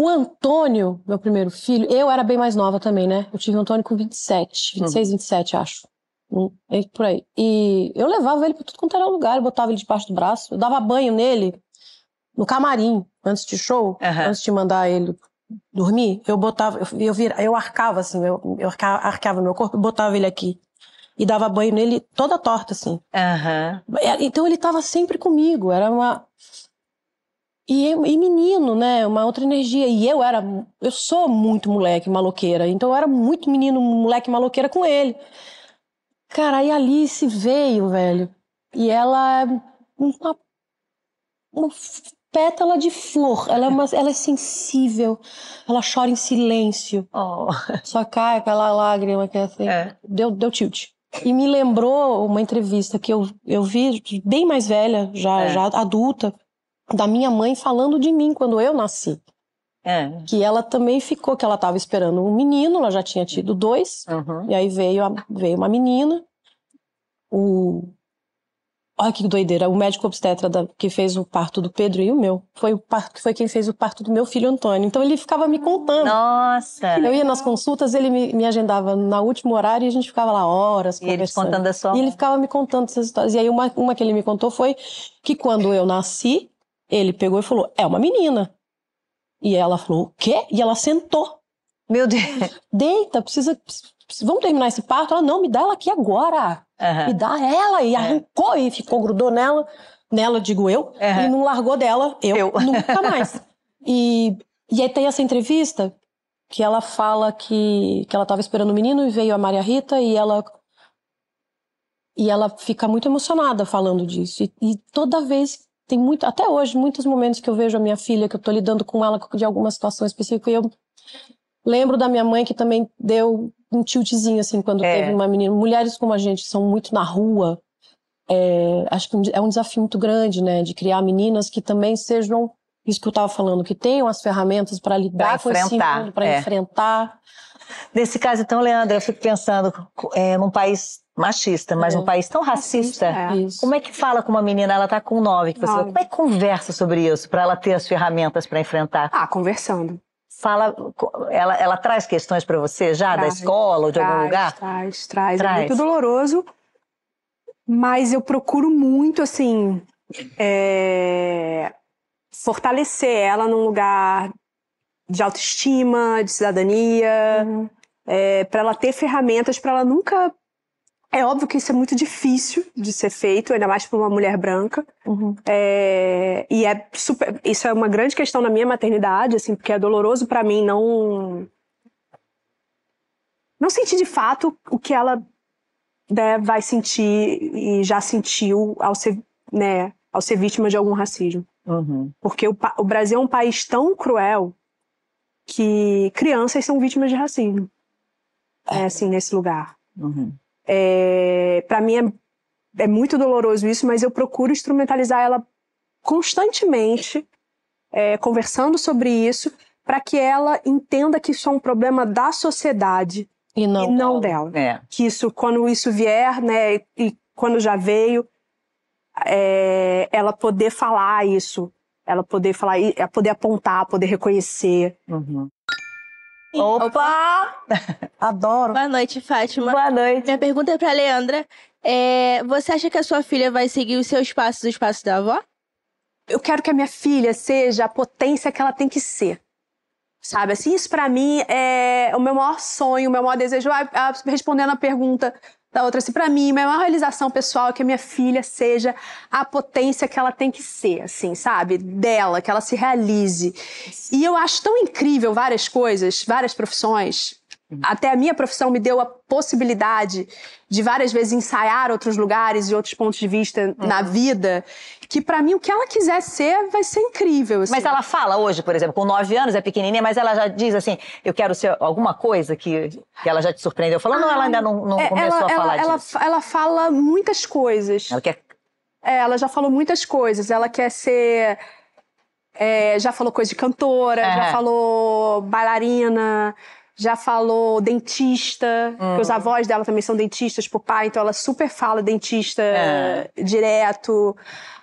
O Antônio, meu primeiro filho, eu era bem mais nova também, né? Eu tive o Antônio com 27, 26, 27, acho. Hum, é por aí. E eu levava ele pra tudo quanto era lugar, eu botava ele debaixo do braço, eu dava banho nele no camarim, antes de show, antes de mandar ele dormir, eu botava, eu, eu, vira, eu arcava assim, eu, eu arca- arcava meu corpo e botava ele aqui. E dava banho nele toda torta, assim. É, Então ele estava sempre comigo, era uma. E, e menino, né? Uma outra energia. E eu era. Eu sou muito moleque maloqueira, então eu era muito menino, moleque maloqueira com ele. Cara, aí a Alice veio, velho. E ela é uma, uma pétala de flor. Ela é, uma, ela é sensível. Ela chora em silêncio. Oh. Só cai aquela lágrima que é assim. É. Deu, deu tilt. E me lembrou uma entrevista que eu, eu vi, bem mais velha, já, É. já adulta, da minha mãe falando de mim quando eu nasci. É. Que ela também ficou, que ela estava esperando um menino, ela já tinha tido dois, Uhum. e aí veio, a- veio uma menina. O. Olha que doideira, o médico obstetra da- que fez o parto do Pedro e o meu. Foi, o parto, foi quem fez o parto do meu filho Antônio. Então ele ficava me contando. Nossa! Eu ia nas consultas, ele me, me agendava no último horário e a gente ficava lá horas E ele contando a sua E ele ficava me contando essas histórias. E aí uma, uma que ele me contou foi que quando eu nasci, ele pegou e falou, é uma menina. E ela falou, o quê? E ela sentou. Meu Deus! Deita, precisa... Vamos terminar esse parto? Ela, não, me dá ela aqui agora. Aham. Me dá ela. E arrancou e ficou, grudou nela. Nela, digo eu. Aham. E não largou dela. Eu, Eu. nunca mais. E, e aí tem essa entrevista que ela fala que, que ela estava esperando o menino e veio a Maria Rita e ela e ela fica muito emocionada falando disso. E, e toda vez tem muito, até hoje, muitos momentos que eu vejo a minha filha, que eu tô lidando com ela de alguma situação específica, e eu lembro da minha mãe que também deu um tiltzinho assim quando É. teve uma menina. Mulheres como a gente são muito na rua. É, acho que é um desafio muito grande, né, de criar meninas que também sejam isso que eu estava falando, que tenham as ferramentas para lidar com esse enfrentar, mundo, para é. enfrentar. Nesse caso, então, Leandra, eu fico pensando, é, num país machista, mas É. num país tão racista, É. Como é que fala com uma menina, ela tá com nove, que você Nove. como é que conversa sobre isso, para ela ter as ferramentas para enfrentar? Ah, conversando. Fala, ela, ela traz questões para você já, da Traz, escola ou de algum Traz, lugar? Traz, traz. Traz. É muito doloroso, mas eu procuro muito, assim, é, fortalecer ela num lugar de autoestima, de cidadania, Uhum. para ela ter ferramentas para ela nunca. É óbvio que isso é muito difícil de ser feito, ainda mais para uma mulher branca. Uhum. É, e é super. Isso é uma grande questão na minha maternidade, assim, porque é doloroso pra mim não. Não sentir de fato o que ela né, vai sentir e já sentiu ao ser, né, ao ser vítima de algum racismo. Uhum. Porque o, o Brasil é um país tão cruel que crianças são vítimas de racismo. É assim, nesse lugar. Uhum. É, para mim é, é muito doloroso isso, mas eu procuro instrumentalizar ela constantemente, é, conversando sobre isso, para que ela entenda que isso é um problema da sociedade E não. e não dela. É. Que isso, quando isso vier, né, e, e quando já veio, é, ela poder falar isso, ela poder falar, e- poder apontar, poder reconhecer. Uhum. Opa! Adoro. Boa noite, Fátima. Boa noite. Minha pergunta é pra Leandra. É, você acha que a sua filha vai seguir os seus passos os passos da avó? eu quero que a minha filha seja a potência que ela tem que ser. Sabe, assim, isso pra mim é o meu maior sonho, o meu maior desejo. Ah, ah, Respondendo a pergunta da outra, assim, pra mim, minha maior realização pessoal é que a minha filha seja a potência que ela tem que ser, assim, sabe? Dela, que ela se realize. E eu acho tão incrível várias coisas, várias profissões. Até a minha profissão me deu a possibilidade de várias vezes ensaiar outros lugares e outros pontos de vista na vida, que pra mim o que ela quiser ser vai ser incrível. assim. Mas ela fala hoje, por exemplo, com nove anos, é pequenininha, mas ela já diz assim, eu quero ser alguma coisa que, que ela já te surpreendeu falando, ou ela ainda não, não É, começou ela, a ela- falar ela, disso? ela fala muitas coisas. Ela quer... É, ela já falou muitas coisas. Ela quer ser. é, já falou coisa de cantora, Aham. já falou bailarina, já falou dentista, porque os avós dela também são dentistas por pai, então ela super fala dentista É. direto.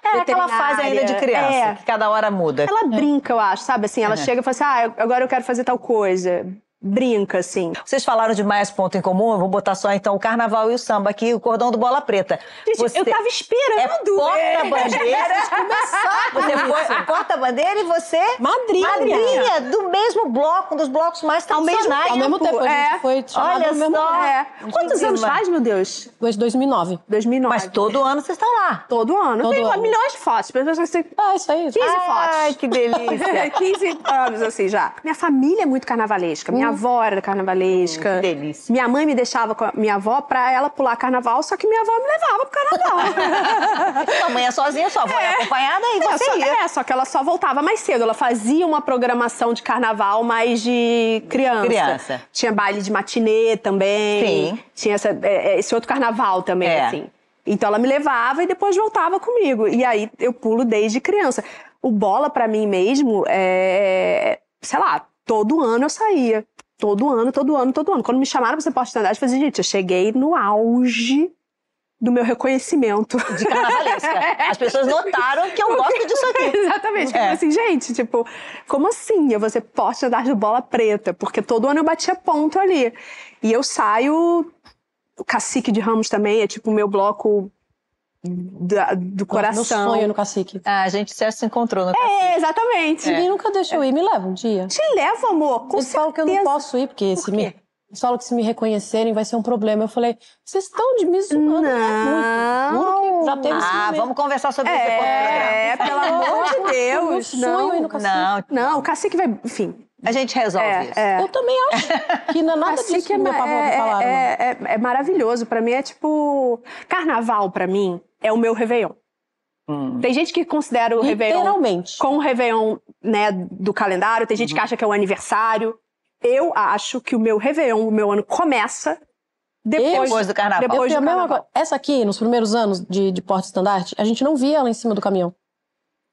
É aquela fase ainda de criança, É. que cada hora muda. Ela brinca, eu acho, sabe? Assim, ela É. chega e fala assim: ah, agora eu quero fazer tal coisa. Brinca, assim. Vocês falaram de mais ponto em comum, eu vou botar só então o carnaval e o samba aqui, o cordão do Bola Preta. Gente, Você eu tava é esperando. porta-bandeira. Você foi porta-bandeira e você... Madrinha. Madrinha do mesmo bloco, um dos blocos mais Ao mesmo tradicionais. Ao mesmo tempo, a gente É. foi Olha ao mesmo só. É. Quantos anos faz, meu Deus? Desde 2009. 2009. Mas todo ano vocês estão lá. Todo ano. Todo Tem ano. milhões de fotos. Pessoas assim, 15 Ah, isso aí. Ai, fotos. que delícia. 15 anos, assim, já. Minha família é muito carnavalesca. Minha avó era carnavalesca. Hum, que delícia. Minha mãe me deixava com a minha avó pra ela pular carnaval, só que minha avó me levava pro carnaval. Sua mãe é sozinha, sua avó é, acompanhada e É, você só, ia. é, só que ela só voltava mais cedo. Ela fazia uma programação de carnaval mais de criança. Criança. Tinha baile de matinê também. Sim. Tinha essa- é, é, esse outro carnaval também, É. assim. Então ela me levava e depois voltava comigo. E aí eu pulo desde criança. O bola, pra mim mesmo, é. Sei lá, todo ano eu saía. Todo ano, todo ano, todo ano. Quando me chamaram pra ser porta-estandarte, eu falei, gente, eu cheguei no auge do meu reconhecimento. De carnavalesca. As pessoas notaram que eu gosto disso aqui. Exatamente. É. Tipo assim, gente, tipo, como assim eu vou ser porta-estandarte de bola preta? Porque todo ano eu batia ponto ali. E eu saio. O Cacique de Ramos também é tipo o meu bloco da- do Meu coração. sonho no cacique. Ah, a gente já se encontrou no É, exatamente. Ninguém nunca deixou eu ir. Me leva um dia. Te levo, amor. Com Eles falam que eu não posso ir, porque se quê? me, eles falam que se me reconhecerem vai ser um problema. Eu falei, vocês estão de me zoando, né? Muito. Juro que já teve esse Ah, momento. vamos conversar sobre isso depois do programa. É, pelo amor de Deus. Meu sonho é ir no Não, cacique. Não, não, o cacique vai. Enfim. a gente resolve É, isso. é. Eu também acho que não é nada Cacique disso que meu é, pavor é, falaram. não. é, é- é maravilhoso. Pra mim é tipo. Carnaval, pra mim, é o meu Réveillon. Hum. Tem gente que considera o Réveillon Literalmente. com o Réveillon né, do calendário, tem gente Uhum. que acha que é o aniversário. Eu acho que o meu Réveillon, o meu ano começa depois, Depois do carnaval. Depois do carnaval. coisa. Essa aqui, nos primeiros anos de, de porta-estandarte, a gente não via ela em cima do caminhão.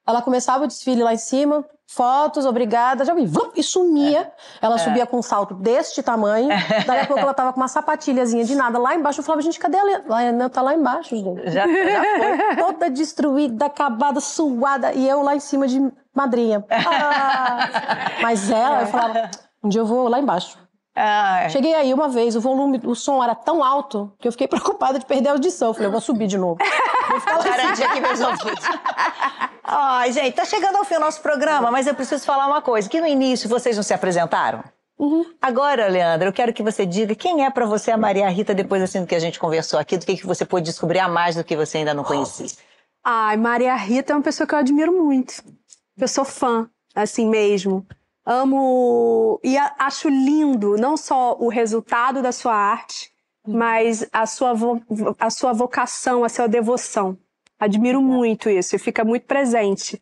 Ela começava o desfile lá em cima, fotos, obrigada, já vi, vum, e sumia. Ela subia com um salto deste tamanho. Daí a pouco ela tava com uma sapatilhazinha de nada lá embaixo. Eu falava, gente, cadê a Helena? A Helena tá lá embaixo, gente. Já, já foi. Toda destruída, acabada, suada. E eu lá em cima de madrinha. Ah. Mas ela, eu falava, um dia eu vou lá embaixo. Ah, Cheguei aí uma vez, o volume, o som era tão alto que eu fiquei preocupada de perder a audição. Eu falei, eu vou subir de novo. Garantir aqui meus ouvidos. Ai, gente, tá chegando ao fim o nosso programa, mas eu preciso falar uma coisa. Que no início vocês não se apresentaram? Agora, Leandra, eu quero que você diga quem é pra você a Maria Rita, depois assim do que a gente conversou aqui, do que, que você pôde descobrir a mais do que você ainda não conhecia. Ai, Maria Rita é uma pessoa que eu admiro muito. Eu sou fã, assim mesmo. Amo e a- acho lindo não só o resultado da sua arte, mas a sua, vo- a sua vocação, a sua devoção. Admiro muito isso e fica muito presente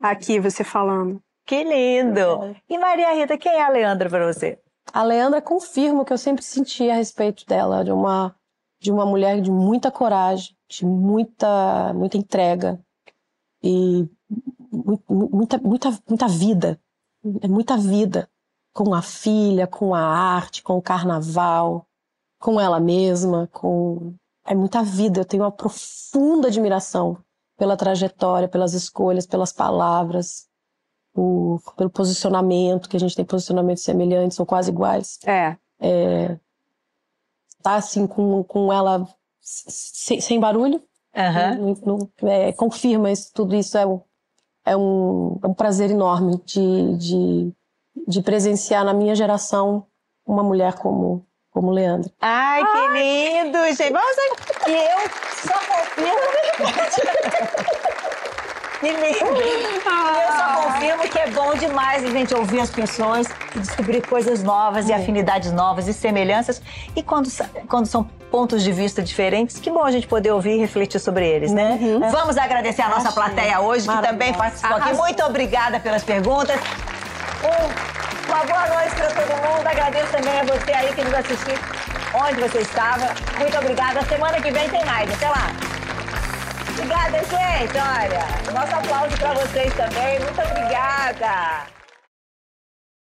aqui você falando. Que lindo! E Maria Rita, quem é a Leandra pra você? A Leandra confirma o que eu sempre senti a respeito dela, de uma, de uma mulher de muita coragem, de muita, muita entrega e mu- mu- muita, muita, muita vida. É muita vida. Com a filha, com a arte, com o carnaval, com ela mesma, com. É muita vida. Eu tenho uma profunda admiração pela trajetória, pelas escolhas, pelas palavras, por- pelo posicionamento, que a gente tem posicionamentos semelhantes, são quase iguais. É. Tá assim com, com ela sem, sem barulho, Aham. não- não- é, confirma isso, tudo isso é um, é um, é um prazer enorme de, de, de presenciar na minha geração uma mulher como, como Leandra. Ai, que lindo, gente. Vamos aqui. E eu só confirmo. Que lindo. Eu só confirmo que é bom demais a gente ouvir as pessoas e descobrir coisas novas e afinidades novas e semelhanças. E quando, quando são pontos de vista diferentes, que bom a gente poder ouvir e refletir sobre eles, né? Vamos agradecer a nossa plateia hoje, que também participou aqui. Muito obrigada pelas perguntas. Um- uma boa noite para todo mundo. Agradeço também a você aí que nos assistiu, onde você estava. Muito obrigada. Semana que vem tem mais. Até lá. Obrigada, gente. Olha, nosso aplauso para vocês também. Muito obrigada.